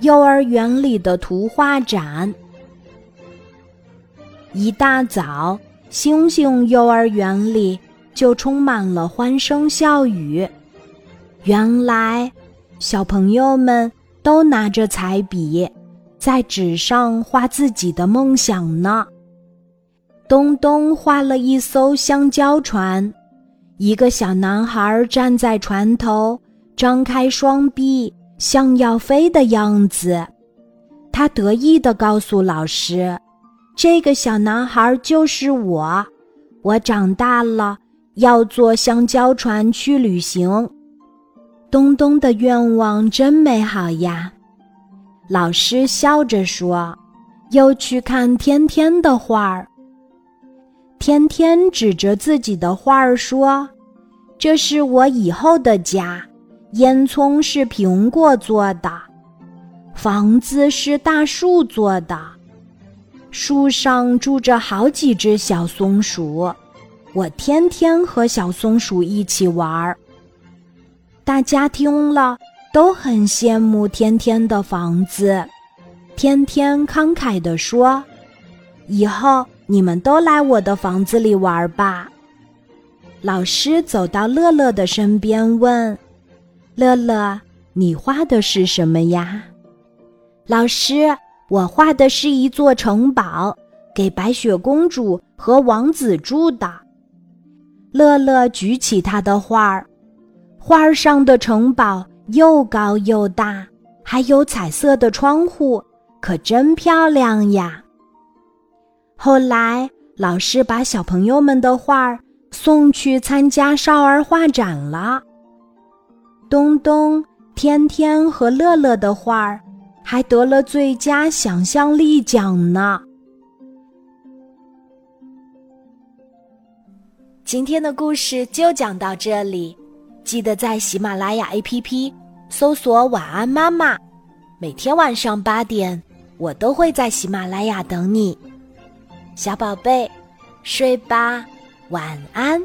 幼儿园里的图画展。一大早，星星幼儿园里就充满了欢声笑语。原来，小朋友们都拿着彩笔，在纸上画自己的梦想呢。东东画了一艘香蕉船，一个小男孩站在船头，张开双臂。像要飞的样子，他得意地告诉老师：“这个小男孩就是我，我长大了要坐香蕉船去旅行。”东东的愿望真美好呀！老师笑着说：“又去看天天的画儿。”天天指着自己的画儿说：“这是我以后的家。”烟囱是苹果做的，房子是大树做的，树上住着好几只小松鼠，我天天和小松鼠一起玩儿。大家听了都很羡慕天天的房子，天天慷慨地说：“以后你们都来我的房子里玩吧。”老师走到乐乐的身边问。乐乐，你画的是什么呀？老师，我画的是一座城堡，给白雪公主和王子住的。乐乐举起他的画儿，画儿上的城堡又高又大，还有彩色的窗户，可真漂亮呀。后来，老师把小朋友们的画儿送去参加少儿画展了。东东、天天和乐乐的画儿还得了最佳想象力奖呢。今天的故事就讲到这里，记得在喜马拉雅 APP 搜索“晚安妈妈”，每天晚上八点，我都会在喜马拉雅等你，小宝贝，睡吧，晚安。